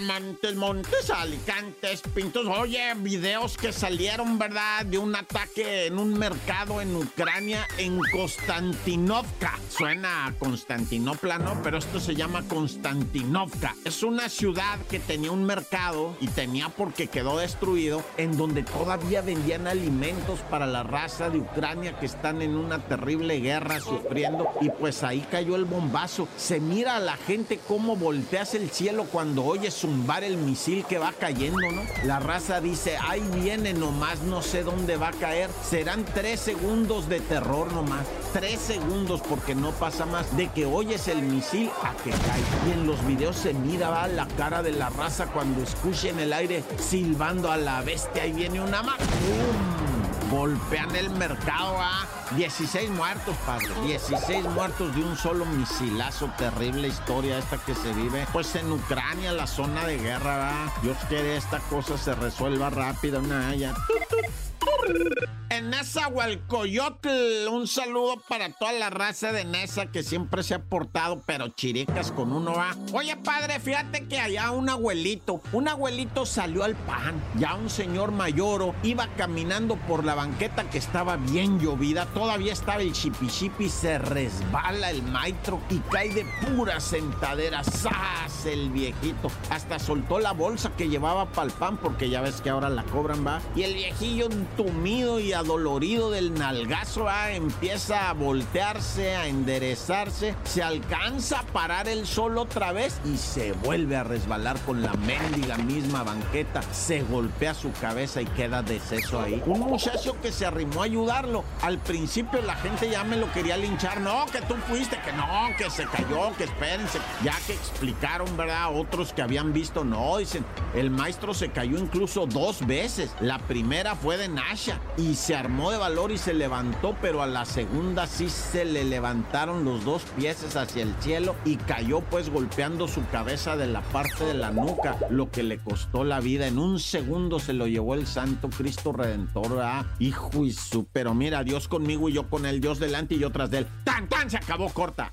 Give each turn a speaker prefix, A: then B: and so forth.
A: Montes, Montes, Alicantes, Pintos. Oye, videos que salieron, ¿verdad? De un ataque en un mercado en Ucrania, en Konstantinovka. Suena a Constantinopla, ¿no? Pero esto se llama Konstantinovka. Es una ciudad que tenía un mercado y tenía porque quedó destruido, en donde todavía vendían alimentos para la raza de Ucrania que están en una terrible guerra sufriendo. Y pues ahí cayó el bombazo. Se mira a la gente cómo volteas el cielo cuando oyes zumbar el misil que va cayendo, ¿no? La raza dice, ahí viene nomás, no sé dónde va a caer. Serán tres segundos de terror nomás. Tres segundos porque no pasa más de que oyes el misil a que cae. Y en los videos se mira va, la cara de la raza cuando escucha en el aire silbando a la bestia. Ahí viene una más. Golpean el mercado, ¿ah? 16 muertos, padre. 16 muertos de un solo misilazo. Terrible historia esta que se vive. Pues en Ucrania, la zona de guerra, ¿verdad? Dios quiere esta cosa se resuelva rápido. Nada, ya. En Nezahualcoyotl, un saludo para toda la raza de Nesa que siempre se ha portado, pero chiricas con uno va. Oye, padre, fíjate que allá un abuelito, un abuelito salió al pan. Ya un señor mayoro iba caminando por la banqueta que estaba bien llovida. Todavía estaba el chipi se resbala el maestro y cae de pura sentadera. ¡Sas! El viejito. Hasta soltó la bolsa que llevaba para el pan, porque ya ves que ahora la cobran, va. Y el viejillo entumido y adolorido del nalgazo, ¿va? empieza a voltearse, a enderezarse, se alcanza a parar el sol otra vez y se vuelve a resbalar con la mendiga misma banqueta, se golpea su cabeza y queda deceso ahí. Un muchacho que se arrimó a ayudarlo. Al principio la gente ya me lo quería linchar, no, que tú fuiste, que no, que se cayó, que espérense, ya que explicaron, ¿verdad? Otros que habían visto, no, dicen, el maestro se cayó incluso dos veces. La primera fue de Y se armó de valor y se levantó, pero a la segunda sí se le levantaron los dos pies hacia el cielo y cayó pues golpeando su cabeza de la parte de la nuca, lo que le costó la vida. En un segundo se lo llevó el Santo Cristo Redentor, ah, hijo y su, pero mira, Dios conmigo y yo con él, Dios delante y yo tras de él. ¡Tan, tan! Se acabó corta.